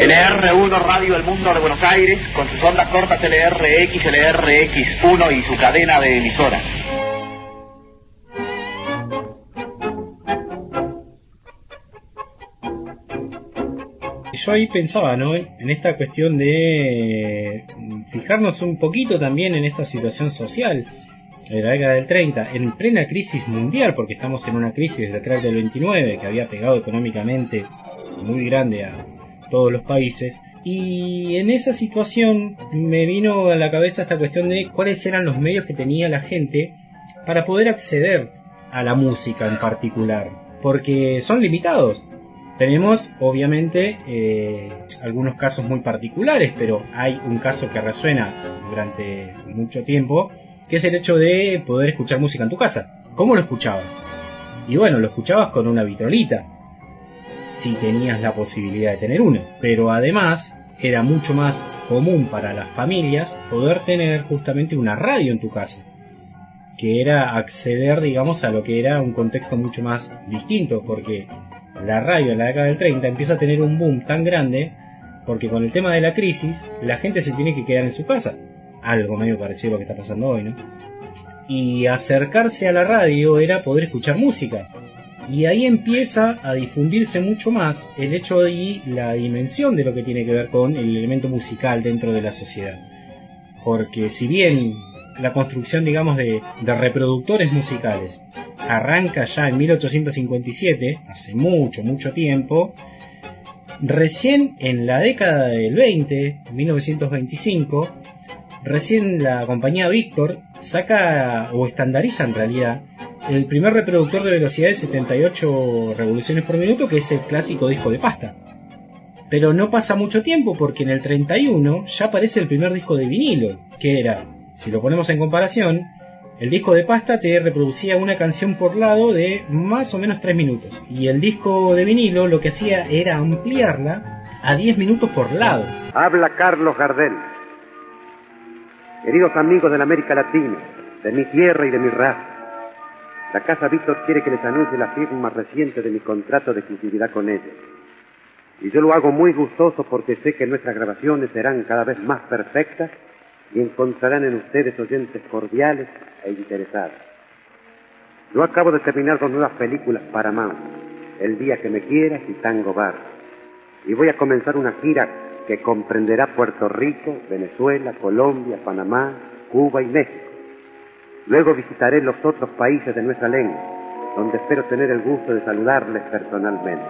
LR1 Radio El Mundo de Buenos Aires con sus ondas cortas LRX, LRX1 y su cadena de emisoras. Yo ahí pensaba, ¿no? En esta cuestión de fijarnos un poquito también en esta situación social de la década del 30, en plena crisis mundial, porque estamos en una crisis desde atrás del 29 que había pegado económicamente muy grande a todos los países. Y en esa situación me vino a la cabeza esta cuestión de cuáles eran los medios que tenía la gente para poder acceder a la música en particular, porque son limitados. Tenemos, obviamente, eh, algunos casos muy particulares, pero hay un caso que resuena durante mucho tiempo, que es el hecho de poder escuchar música en tu casa. ¿Cómo lo escuchabas? Y bueno, lo escuchabas con una vitrolita, si tenías la posibilidad de tener una. Pero además, era mucho más común para las familias poder tener justamente una radio en tu casa que era acceder, digamos, a lo que era un contexto mucho más distinto, porque la radio en la década del 30 empieza a tener un boom tan grande porque con el tema de la crisis la gente se tiene que quedar en su casa. Algo medio parecido a lo que está pasando hoy, ¿no? Y acercarse a la radio era poder escuchar música. Y ahí empieza a difundirse mucho más el hecho y la dimensión de lo que tiene que ver con el elemento musical dentro de la sociedad. Porque si bien la construcción, digamos, de, de reproductores musicales arranca ya en 1857, hace mucho, mucho tiempo, recién en la década del 20, 1925, recién la compañía Victor saca o estandariza en realidad el primer reproductor de velocidad de 78 revoluciones por minuto, que es el clásico disco de pasta. Pero no pasa mucho tiempo porque en el 31 ya aparece el primer disco de vinilo, que era, si lo ponemos en comparación, el disco de pasta te reproducía una canción por lado de más o menos 3 minutos. Y el disco de vinilo lo que hacía era ampliarla a 10 minutos por lado. Habla Carlos Gardel. Queridos amigos de la América Latina, de mi tierra y de mi raza, la Casa Víctor quiere que les anuncie la firma reciente de mi contrato de exclusividad con ella. Y yo lo hago muy gustoso porque sé que nuestras grabaciones serán cada vez más perfectas y encontrarán en ustedes oyentes cordiales e interesados. Yo acabo de terminar dos nuevas películas para Mount, El día que me quieras y Tango Bar. Y voy a comenzar una gira que comprenderá Puerto Rico, Venezuela, Colombia, Panamá, Cuba y México. Luego visitaré los otros países de nuestra lengua, donde espero tener el gusto de saludarles personalmente.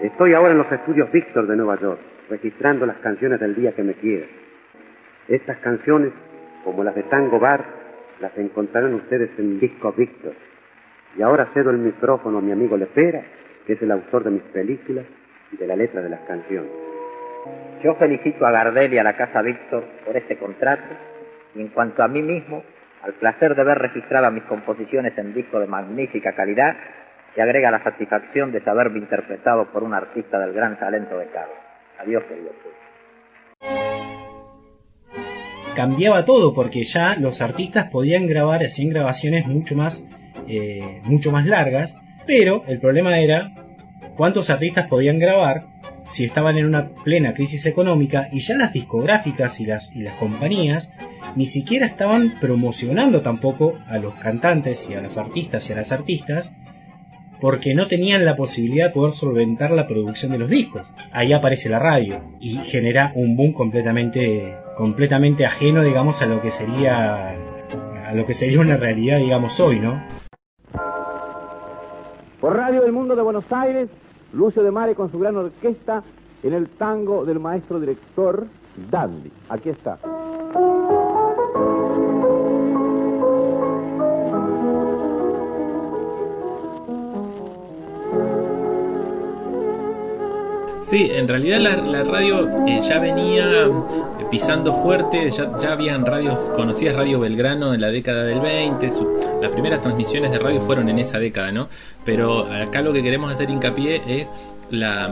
Estoy ahora en los estudios Víctor de Nueva York, registrando las canciones del día que me quiera. Estas canciones, como las de Tango Bar, las encontrarán ustedes en Disco Víctor. Y ahora cedo el micrófono a mi amigo Lepera, que es el autor de mis películas de la letra de las canciones. Yo felicito a Gardel y a la Casa Víctor por este contrato y en cuanto a mí mismo, al placer de ver registradas mis composiciones en disco de magnífica calidad, se agrega la satisfacción de saberme interpretado por un artista del gran talento de Carlos. Adiós, querido Cambiaba todo porque ya los artistas podían grabar, hacían grabaciones mucho más, eh, mucho más largas, pero el problema era cuántos artistas podían grabar si estaban en una plena crisis económica y ya las discográficas y las, y las compañías ni siquiera estaban promocionando tampoco a los cantantes y a las artistas y a las artistas porque no tenían la posibilidad de poder solventar la producción de los discos. Ahí aparece la radio y genera un boom completamente completamente ajeno, digamos, a lo que sería a lo que sería una realidad, digamos, hoy, ¿no? Por Radio del Mundo de Buenos Aires, Lucio de Mare con su gran orquesta en el tango del maestro director Dandy. Aquí está. Sí, en realidad la, radio eh, ya venía eh, pisando fuerte, ya, ya, habían radios, conocías Radio Belgrano en la década del 20, las primeras transmisiones de radio fueron en esa década, ¿no? Pero acá lo que queremos hacer hincapié es la,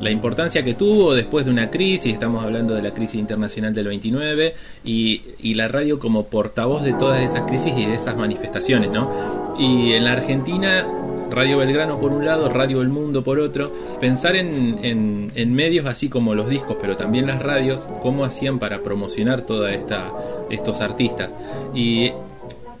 la, importancia que tuvo después de una crisis, estamos hablando de la crisis internacional del 29, y, y, la radio como portavoz de todas esas crisis y de esas manifestaciones, ¿no? Y en la Argentina, Radio Belgrano por un lado, Radio El Mundo por otro, pensar en, en, medios así como los discos, pero también las radios, cómo hacían para promocionar toda esta estos artistas. Y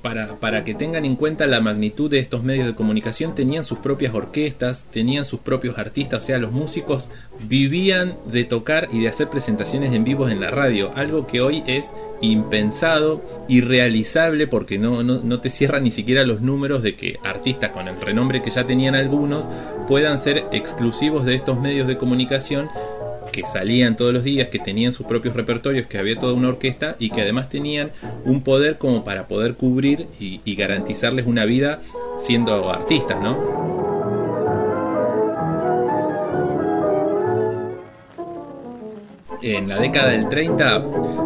para, para, que tengan en cuenta la magnitud de estos medios de comunicación, tenían sus propias orquestas, tenían sus propios artistas, o sea, los músicos vivían de tocar y de hacer presentaciones en vivos en la radio, algo que hoy es impensado, irrealizable, porque no, no, no te cierran ni siquiera los números de que artistas con el renombre que ya tenían algunos puedan ser exclusivos de estos medios de comunicación que salían todos los días, que tenían sus propios repertorios, que había toda una orquesta y que además tenían un poder como para poder cubrir y, y garantizarles una vida siendo artistas, ¿no? en la década del 30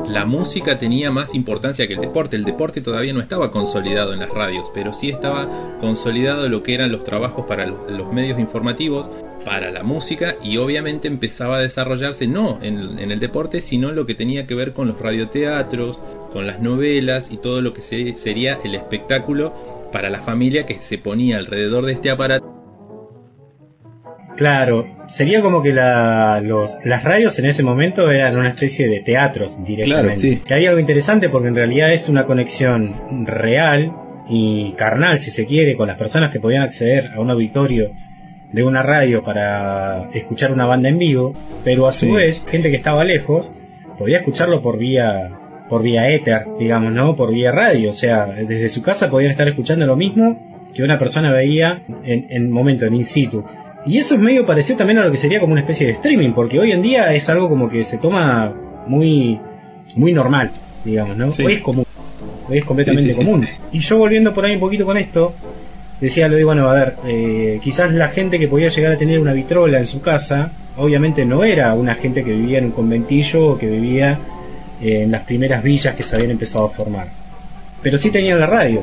la música tenía más importancia que el deporte. El deporte todavía no estaba consolidado en las radios, pero sí estaba consolidado lo que eran los trabajos para los medios informativos, para la música y obviamente empezaba a desarrollarse no en, en, el deporte, sino en lo que tenía que ver con los radioteatros, con las novelas y todo lo que se, sería el espectáculo para la familia que se ponía alrededor de este aparato. Claro, sería como que la, los, las radios en ese momento eran una especie de teatros directamente. Claro, sí. Que hay algo interesante porque en realidad es una conexión real y carnal, si se quiere, con las personas que podían acceder a un auditorio de una radio para escuchar una banda en vivo, pero a su Sí. vez, gente que estaba lejos podía escucharlo por vía por vía éter, digamos, ¿no? Por vía radio, o sea, desde su casa podían estar escuchando lo mismo que una persona veía en, en momento, en in situ. Y eso es medio parecido también a lo que sería como una especie de streaming, porque hoy en día es algo como que se toma muy, muy normal, digamos, ¿no? Sí. Hoy es común, hoy es completamente Sí, común. Y yo volviendo por ahí un poquito con esto, decía lo de, bueno, a ver, eh, quizás la gente que podía llegar a tener una vitrola en su casa, obviamente no era una gente que vivía en un conventillo o que vivía eh, en las primeras villas que se habían empezado a formar. Pero sí tenían la radio.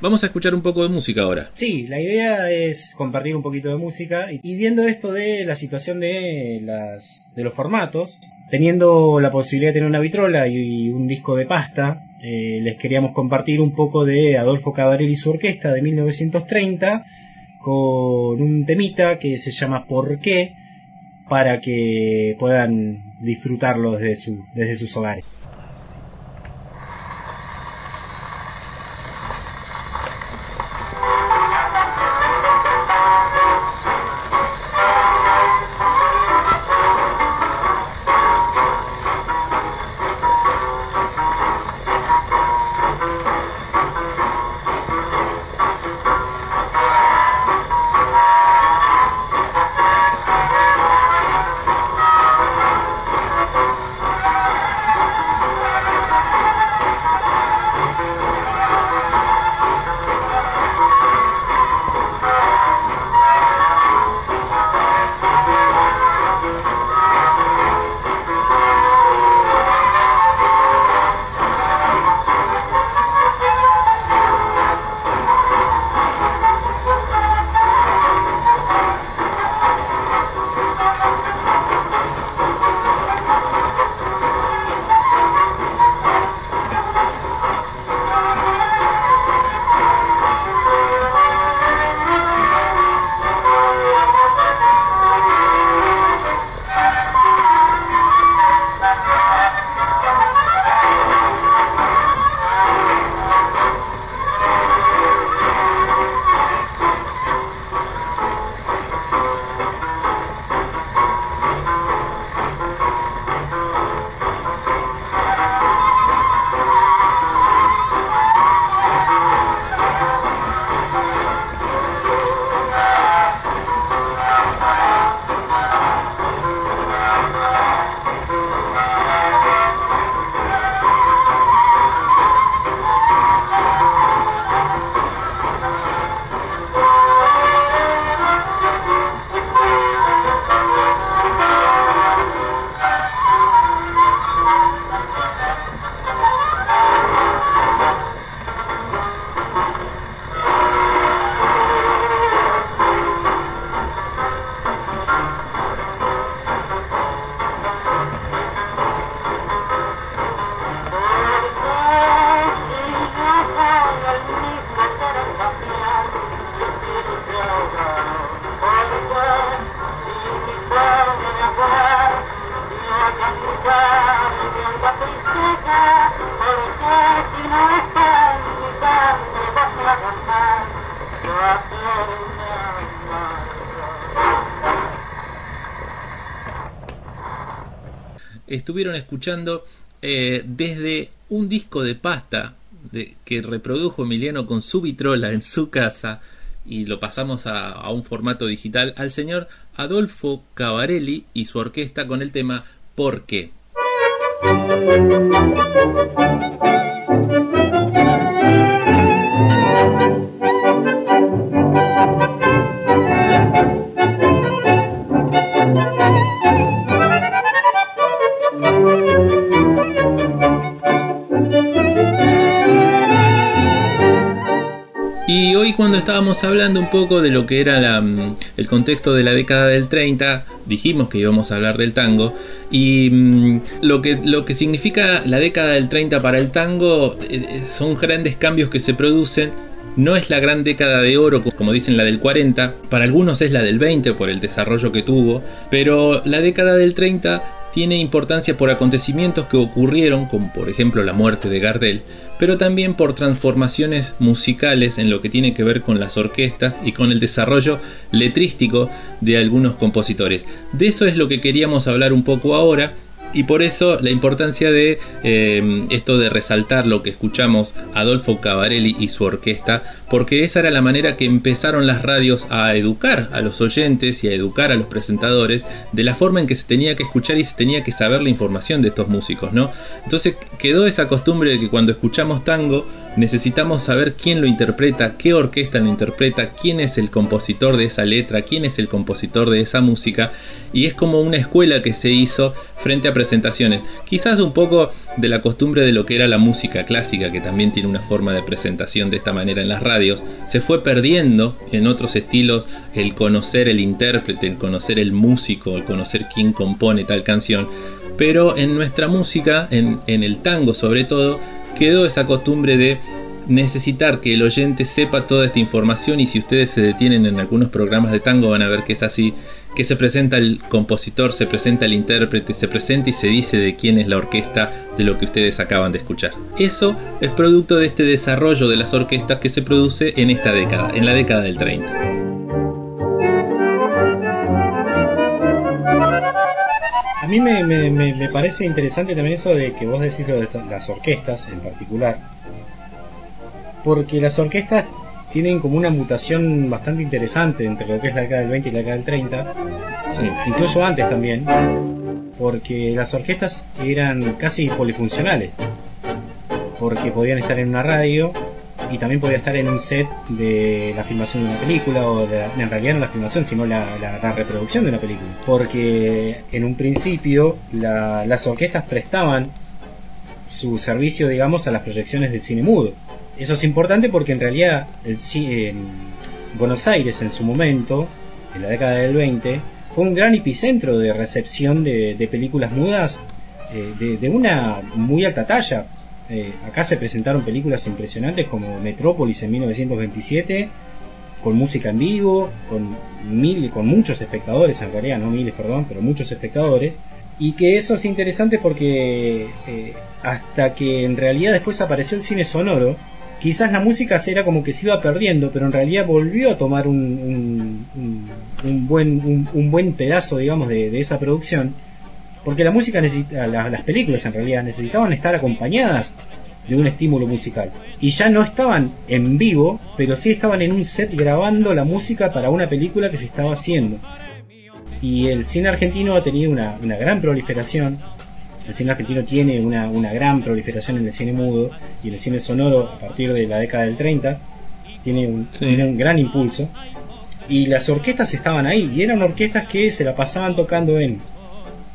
Vamos a escuchar un poco de música ahora. Sí, la idea es compartir un poquito de música y, y viendo esto de la situación de las de los formatos, teniendo la posibilidad de tener una vitrola y, un disco de pasta, eh, les queríamos compartir un poco de Adolfo Cabarel y su orquesta de 1930 con un temita que se llama ¿Por qué? para que puedan disfrutarlo desde, su, desde sus hogares. Estuvieron escuchando eh, desde un disco de pasta que reprodujo Emiliano con su vitrola en su casa y lo pasamos a, a un formato digital al señor Adolfo Cavarelli y su orquesta con el tema ¿Por qué? Y hoy cuando estábamos hablando un poco de lo que era mm, el contexto de la década del 30, dijimos que íbamos a hablar del tango. Y mm, lo, que, lo que significa la década del 30 para el tango eh, eh, son grandes cambios que se producen. No es la gran década de oro, como dicen la del 40, para algunos es la del 20 por el desarrollo que tuvo, pero la década del 30 tiene importancia por acontecimientos que ocurrieron, como por ejemplo la muerte de Gardel, pero también por transformaciones musicales en lo que tiene que ver con las orquestas y con el desarrollo letrístico de algunos compositores. De eso es lo que queríamos hablar un poco ahora y por eso la importancia de eh, esto de resaltar lo que escuchamos Adolfo Cavarelli y su orquesta, porque esa era la manera que empezaron las radios a educar a los oyentes y a educar a los presentadores de la forma en que se tenía que escuchar y se tenía que saber la información de estos músicos, ¿no? Entonces quedó esa costumbre de que cuando escuchamos tango necesitamos saber quién lo interpreta, qué orquesta lo interpreta, quién es el compositor de esa letra, quién es el compositor de esa música, y es como una escuela que se hizo frente a presentaciones. Quizás un poco de la costumbre de lo que era la música clásica, que también tiene una forma de presentación de esta manera en las radios, se fue perdiendo en otros estilos el conocer el intérprete, el conocer el músico, el conocer quién compone tal canción. Pero en nuestra música, en, en el tango sobre todo, quedó esa costumbre de necesitar que el oyente sepa toda esta información y si ustedes se detienen en algunos programas de tango van a ver que es así, que se presenta el compositor, se presenta el intérprete, se presenta y se dice de quién es la orquesta de lo que ustedes acaban de escuchar. Eso es producto de este desarrollo de las orquestas que se produce en esta década, en la década del 30. A mí me, me, me, parece interesante también eso de que vos decís lo de las orquestas en particular. Porque las orquestas tienen como una mutación bastante interesante entre lo que es la década del 20 y la década del 30. Incluso antes también. Porque las orquestas eran casi polifuncionales. Porque podían estar en una radio, y también podía estar en un set de la filmación de una película o en realidad no la filmación sino la, reproducción de una película. Porque en un principio las orquestas prestaban su servicio digamos a las proyecciones del cine mudo. Eso es importante porque en realidad Buenos Aires en su momento en la década del 20 fue un gran epicentro de recepción de, películas mudas eh, de, de una muy alta talla eh, acá se presentaron películas impresionantes como Metrópolis en 1927, con música en vivo, con, mil, con muchos espectadores, en realidad no miles, perdón, pero muchos espectadores. Y que eso es interesante porque eh, hasta que en realidad después apareció el cine sonoro, quizás la música era como que se iba perdiendo, pero en realidad volvió a tomar un, un, buen, un, buen pedazo, digamos, de esa producción porque la música necesita, las películas en realidad necesitaban estar acompañadas de un estímulo musical. Y ya no estaban en vivo, pero sí estaban en un set grabando la música para una película que se estaba haciendo. Y el cine argentino ha tenido una, gran proliferación. El cine argentino tiene una, gran proliferación en el cine mudo y en el cine sonoro a partir de la década del 30. Tiene un, tiene un gran impulso. Y las orquestas estaban ahí, y eran orquestas que se la pasaban tocando en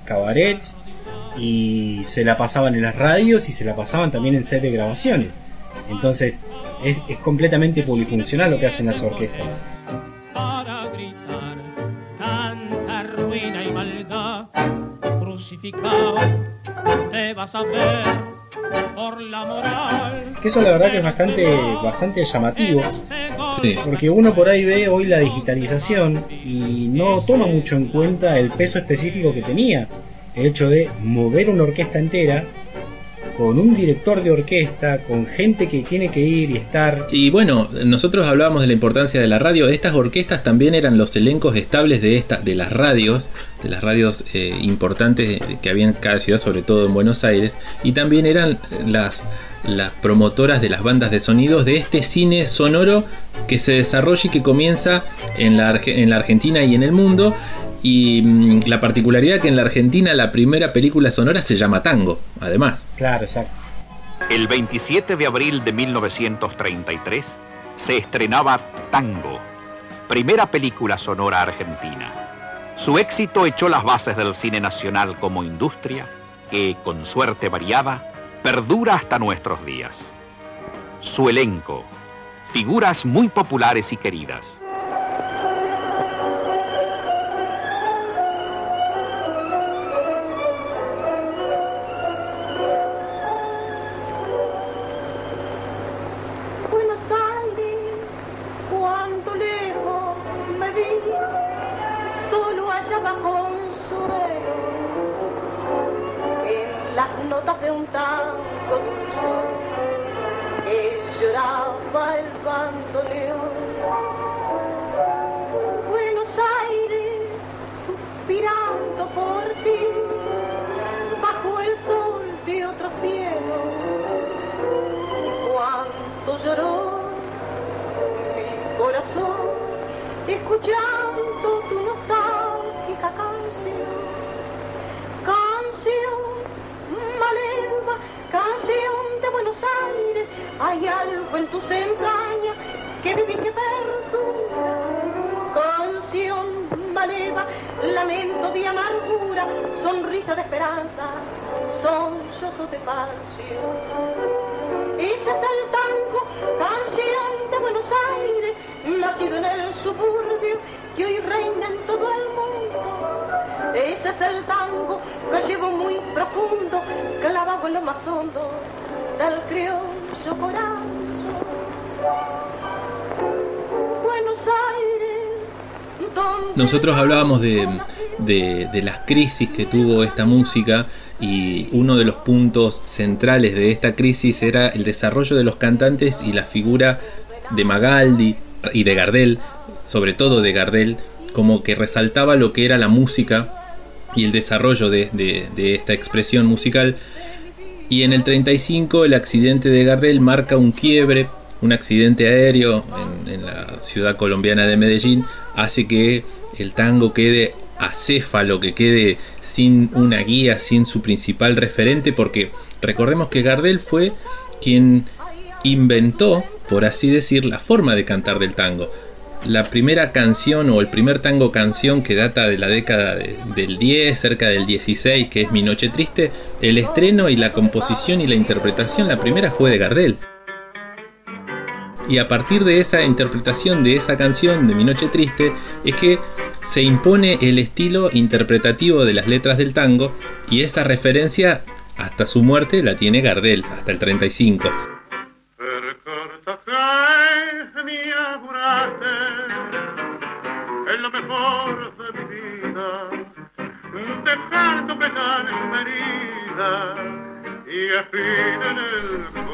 cabarets y se la pasaban en las radios y se la pasaban también en set de grabaciones. Entonces es, completamente polifuncional lo que hacen las orquestas. Para gritar tanta ruina y maldad, crucificado te vas a ver por la moral. Que eso la verdad que es bastante, bastante llamativo. Porque uno por ahí ve hoy la digitalización y no toma mucho en cuenta el peso específico que tenía. El hecho de mover una orquesta entera con un director de orquesta, con gente que tiene que ir y estar. Y bueno, nosotros hablábamos de la importancia de la radio. Estas orquestas también eran los elencos estables de esta, de las radios, de las radios eh, importantes que había en cada ciudad, sobre todo en Buenos Aires, y también eran las las promotoras de las bandas de sonidos de este cine sonoro que se desarrolla y que comienza en la, en la Argentina y en el mundo. Y mm, la particularidad que en la Argentina la primera película sonora se llama Tango, además. Claro, exacto. El 27 de abril de 1933 se estrenaba Tango, primera película sonora argentina. Su éxito echó las bases del cine nacional como industria que, con suerte variada, perdura hasta nuestros días. Su elenco, figuras muy populares y queridas. Notas de un tango dulce, que lloraba el bandoneón. Buenos Aires, suspirando por ti, bajo el sol de otro cielo cuánto lloró mi corazón escuchando hay algo en tus entrañas que que perdura. Canción maleva, lamento de amargura, sonrisa de esperanza, son sosos de pasión. Ese es el tango, canción de Buenos Aires, nacido en el suburbio que hoy reina en todo el mundo. Ese es el tango que llevo muy profundo, clavado en lo más hondo del criollo corazón. Buenos Aires, donde Nosotros hablábamos de, de- de las crisis que tuvo esta música y uno de los puntos centrales de esta crisis era el desarrollo de los cantantes y la figura de Magaldi y de Gardel, sobre todo de Gardel, como que resaltaba lo que era la música y el desarrollo de, de- de esta expresión musical. Y en el 35 el accidente de Gardel marca un quiebre, un accidente aéreo en, la ciudad colombiana de Medellín, hace que el tango quede acéfalo, que quede sin una guía, sin su principal referente, porque recordemos que Gardel fue quien inventó, por así decir, la forma de cantar del tango. La primera canción o el primer tango canción que data de la década de- del 10, cerca del 16, que es Mi Noche Triste, el estreno y la composición y la interpretación, la primera fue de Gardel. Y a partir de esa interpretación de esa canción de Mi Noche Triste es que se impone el estilo interpretativo de las letras del tango y esa referencia hasta su muerte la tiene Gardel, hasta el 35.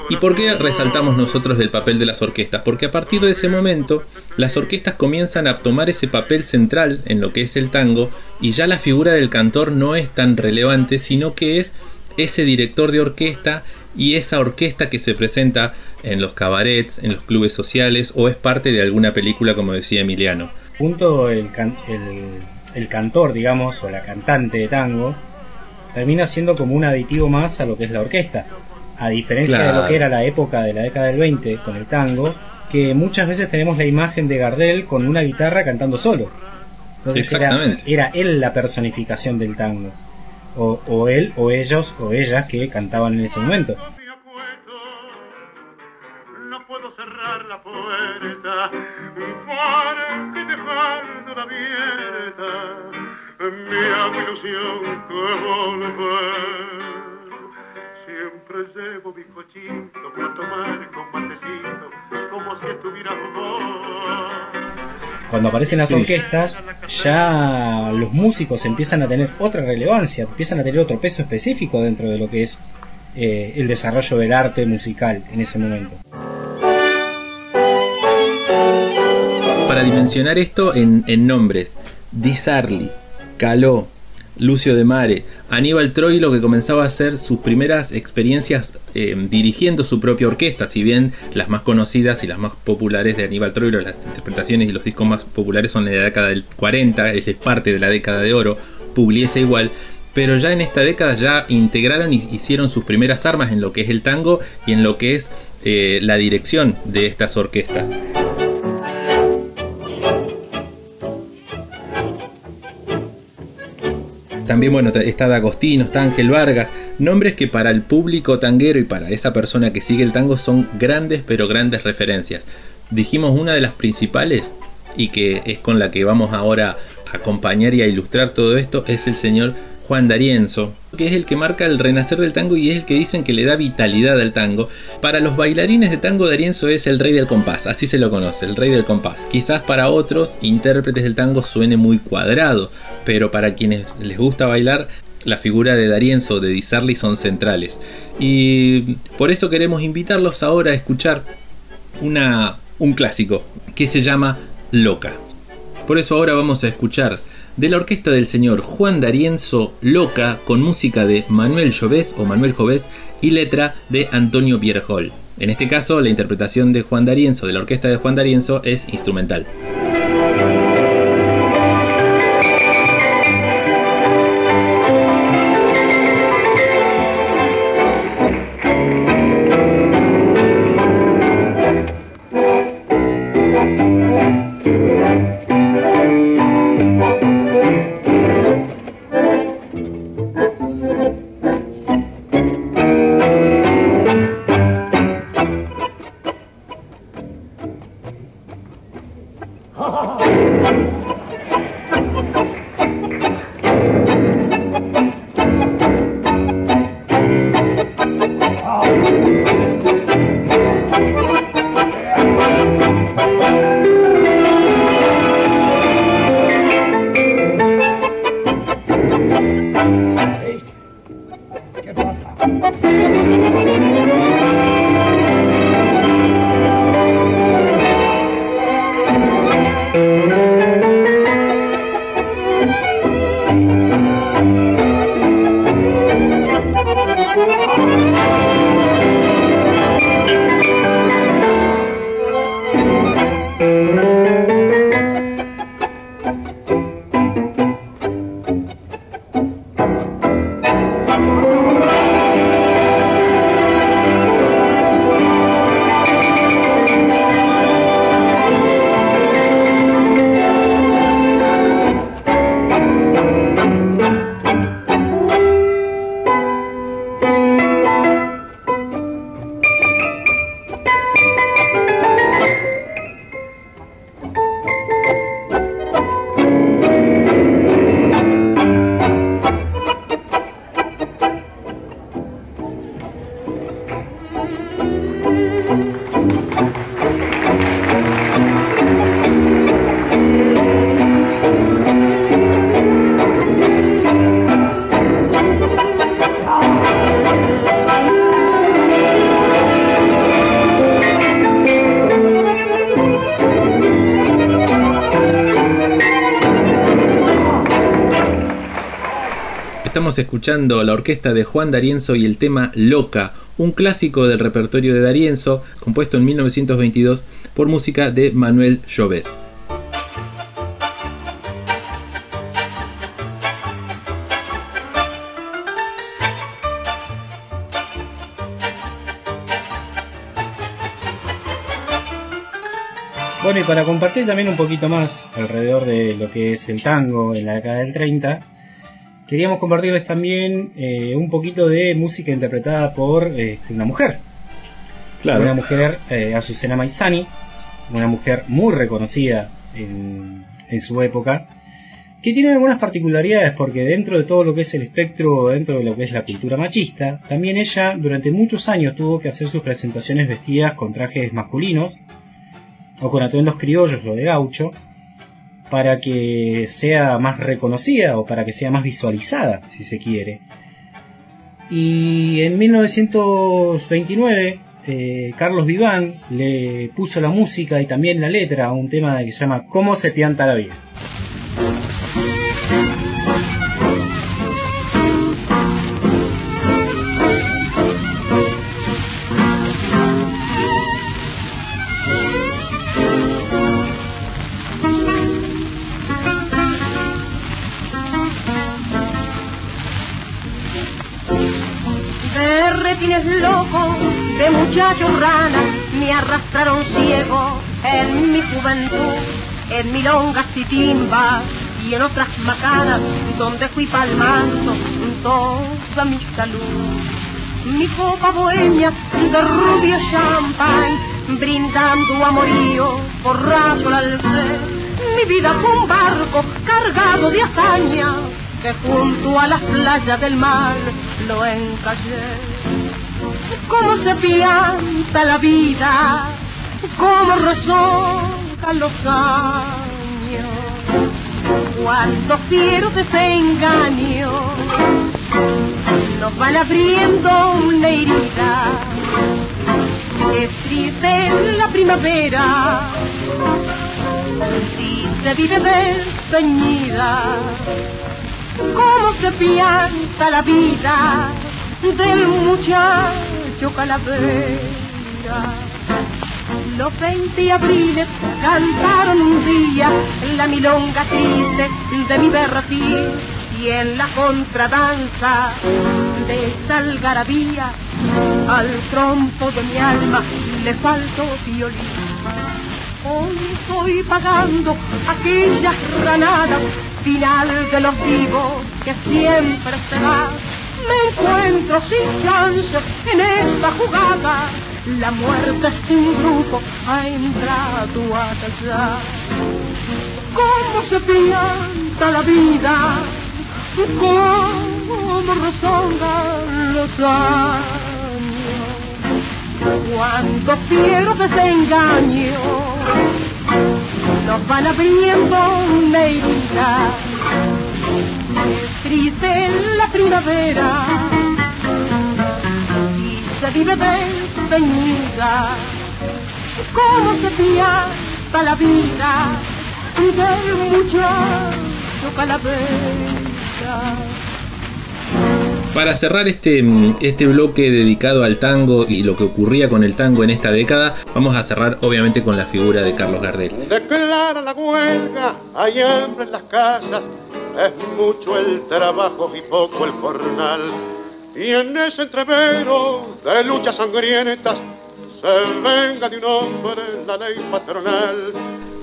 ¿Y por qué resaltamos nosotros del papel de las orquestas? Porque a partir de ese momento las orquestas comienzan a tomar ese papel central en lo que es el tango y ya la figura del cantor no es tan relevante, sino que es ese director de orquesta y esa orquesta que se presenta en los cabarets, en los clubes sociales o es parte de alguna película como decía Emiliano. Punto el, can- el, el cantor, digamos, o la cantante de tango, termina siendo como un aditivo más a lo que es la orquesta. A diferencia de lo que era la época de la década del 20 con el tango, que muchas veces tenemos la imagen de Gardel con una guitarra cantando solo. Entonces era, Exactamente. era él la personificación del tango. O, él, o ellos, o ellas que cantaban en ese momento. No puedo cerrar la puerta porque dejándola abierta me hago ilusión que volver. Siempre llevo mi cochito para tomar con matecito como si estuviera vos. Cuando aparecen las Sí. orquestas, ya los músicos empiezan a tener otra relevancia, empiezan a tener otro peso específico dentro de lo que es eh, el desarrollo del arte musical en ese momento. Para dimensionar esto en, en nombres, Di Sarli, Caló, Lucio de Mare, Aníbal Troilo que comenzaba a hacer sus primeras experiencias eh, dirigiendo su propia orquesta, si bien las más conocidas y las más populares de Aníbal Troilo, las interpretaciones y los discos más populares son de la década del 40, es parte de la década de oro, Pugliese igual, pero ya en esta década ya integraron y hicieron sus primeras armas en lo que es el tango y en lo que es eh, la dirección de estas orquestas. También, bueno, está D'Agostino, está Ángel Vargas, nombres que para el público tanguero y para esa persona que sigue el tango son grandes, pero grandes referencias. Dijimos una de las principales y que es con la que vamos ahora a acompañar y a ilustrar todo esto, es el señor Juan D'Arienzo, que es el que marca el renacer del tango y es el que dicen que le da vitalidad al tango. Para los bailarines de tango, D'Arienzo es el rey del compás, así se lo conoce, el rey del compás. Quizás para otros intérpretes del tango suene muy cuadrado, pero para quienes les gusta bailar, la figura de D'Arienzo, de Di Sarli son centrales. Y por eso queremos invitarlos ahora a escuchar una, un clásico que se llama Loca. Por eso ahora vamos a escuchar de la orquesta del señor Juan D'Arienzo Loca con música de Manuel Jovés o Manuel Jovés y letra de Antonio Pierjol. En este caso, la interpretación de Juan D'Arienzo de la orquesta de Juan D'Arienzo es instrumental. Escuchando la orquesta de Juan D'Arienzo y el tema Loca, un clásico del repertorio de D'Arienzo, compuesto en 1922 por música de Manuel Lloves. Bueno, y para compartir también un poquito más alrededor de lo que es el tango en la década del 30, queríamos compartirles también eh, un poquito de música interpretada por este, una mujer. Claro. Una mujer, eh, Azucena Maizani, una mujer muy reconocida en, en su época, que tiene algunas particularidades porque dentro de todo lo que es el espectro, dentro de lo que es la cultura machista, también ella durante muchos años tuvo que hacer sus presentaciones vestidas con trajes masculinos o con atuendos criollos o de gaucho para que sea más reconocida o para que sea más visualizada, si se quiere. Y en 1929 eh, Carlos Viván le puso la música y también la letra a un tema que se llama ¿Cómo se pianta la vida? De muchachos ranas, me arrastraron ciego en mi juventud, en milongas y timbas y en otras macanas, donde fui palmando toda mi salud. Mi copa bohemia de rubio champagne, brindando amorío, borracho la alcé. Mi vida fue un barco cargado de hazaña, que junto a las playas del mar lo encallé. Cómo se pianta la vida, cómo rezongan los años, cuántos fieros desengaños nos van abriendo una herida. Es triste la primavera, si se vive desteñida cómo se piensa la vida del muchacho calavera. Los 20 abriles cantaron un día la milonga triste de mi berretín y en la contradanza de esa algarabía al trompo de mi alma le faltó violín. Hoy estoy pagando aquellas granadas final de los vivos que siempre se va. Me encuentro sin chance en esta jugada. La muerte sin grupo ha entrado a callar. ¿Cómo se pianta la vida? ¿Cómo rezongan los años? Cuántos fieros desengaños nos van abriendo una herida. Es triste la primavera y se vive despeñida. ¿Cómo se pianta la vida del muchacho calavera? Para cerrar este, este bloque dedicado al tango y lo que ocurría con el tango en esta década, vamos a cerrar obviamente con la figura de Carlos Gardel. Declara la huelga, hay hambre en las casas, es mucho el trabajo y poco el jornal. Y en ese entrevero de luchas sangrientas se venga de un hombre la ley patronal.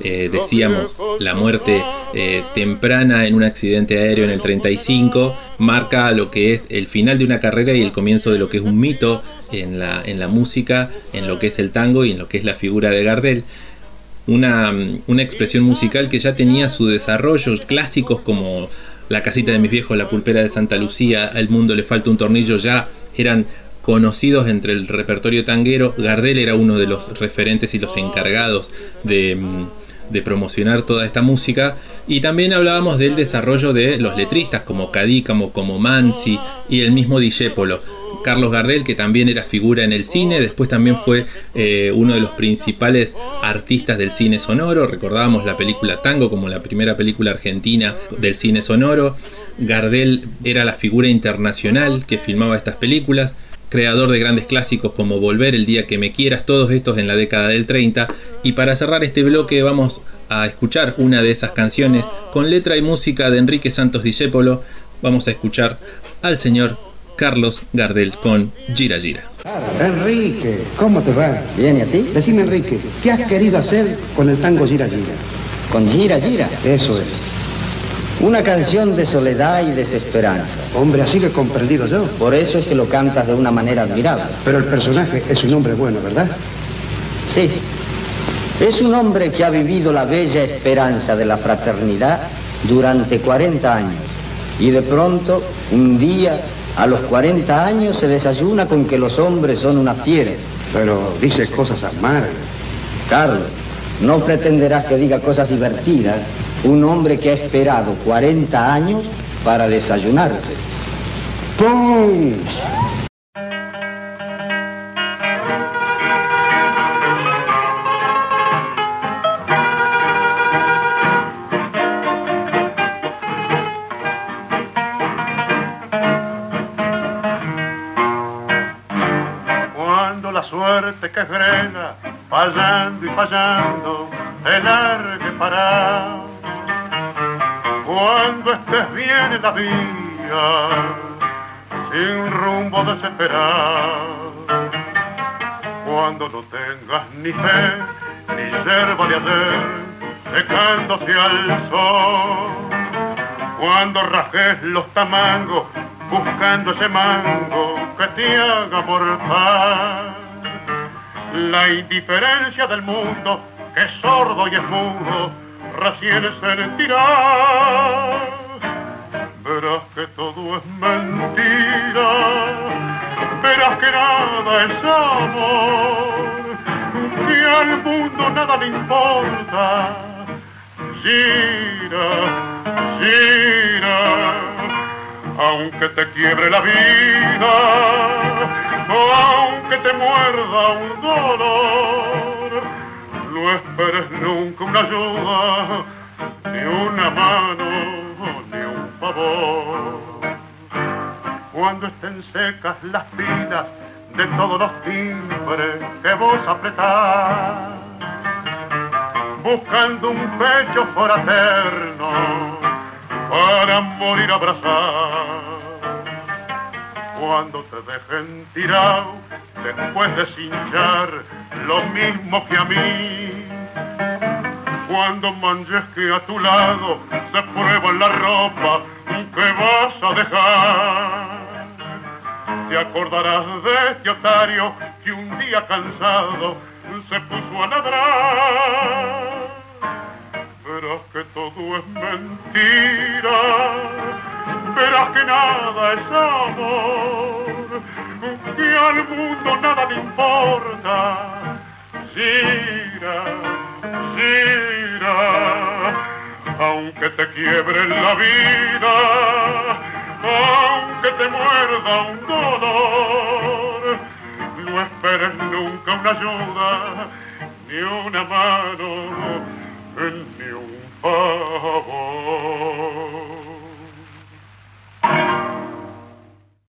Eh, decíamos, la muerte eh, temprana en un accidente aéreo en el 35 marca lo que es el final de una carrera y el comienzo de lo que es un mito en la, en la música, en lo que es el tango y en lo que es la figura de Gardel. Una, una expresión musical que ya tenía su desarrollo, clásicos como La casita de mis viejos, La pulpera de Santa Lucía, El mundo le falta un tornillo, ya eran conocidos entre el repertorio tanguero. Gardel era uno de los referentes y los encargados de, de promocionar toda esta música. Y también hablábamos del desarrollo de los letristas como Cadícamo, como Mansi y el mismo Dijépolo. Carlos Gardel, que también era figura en el cine, después también fue eh, uno de los principales artistas del cine sonoro. Recordábamos la película Tango como la primera película argentina del cine sonoro. Gardel era la figura internacional que filmaba estas películas creador de grandes clásicos como Volver, El día que me quieras, todos estos en la década del 30. Y para cerrar este bloque vamos a escuchar una de esas canciones con letra y música de Enrique Santos Discépolo. Vamos a escuchar al señor Carlos Gardel con Gira Gira. Enrique, ¿cómo te va? Bien, ¿y a ti? Decime, Enrique, ¿qué has querido hacer con el tango Gira Gira? Con Gira Gira. Eso es. Una canción de soledad y desesperanza. Hombre, así lo he comprendido yo. Por eso es que lo cantas de una manera admirable. Pero el personaje es un hombre bueno, ¿verdad? Sí. Es un hombre que ha vivido la bella esperanza de la fraternidad durante 40 años. Y de pronto, un día, a los 40 años, se desayuna con que los hombres son una fiera. Pero dice cosas amargas. Carlos, no pretenderás que diga cosas divertidas un hombre que ha esperado 40 años para desayunarse. ¡Pum! Cuando la suerte que frena, fallando y fallando, te largue para. En la vía, sin rumbo desesperado. Cuando no tengas ni fe, ni yerba de ayer, secándose al sol. Cuando rajes los tamangos, buscando ese mango que te haga mortal. La indiferencia del mundo, que es sordo y es mudo, recién sentirá. Verás que todo es mentira, verás que nada es amor, que al mundo nada le importa. Gira, gira, aunque te quiebre la vida, o aunque te muerda un dolor, no esperes nunca una ayuda, ni una mano, Cuando estén secas las vidas de todos los timbres que vos apretás, buscando un pecho fraterno para morir abrazado. Cuando te dejen tirado después de cinchar lo mismo que a mí. Cuando manches que a tu lado se prueba la ropa que vas a dejar. Te acordarás de este otario que un día cansado se puso a ladrar. Verás que todo es mentira, verás que nada es amor, que al mundo nada le importa. Gira, gira, aunque te quiebre la vida, aunque te muerda un dolor, no esperes nunca una ayuda, ni una mano, ni un favor.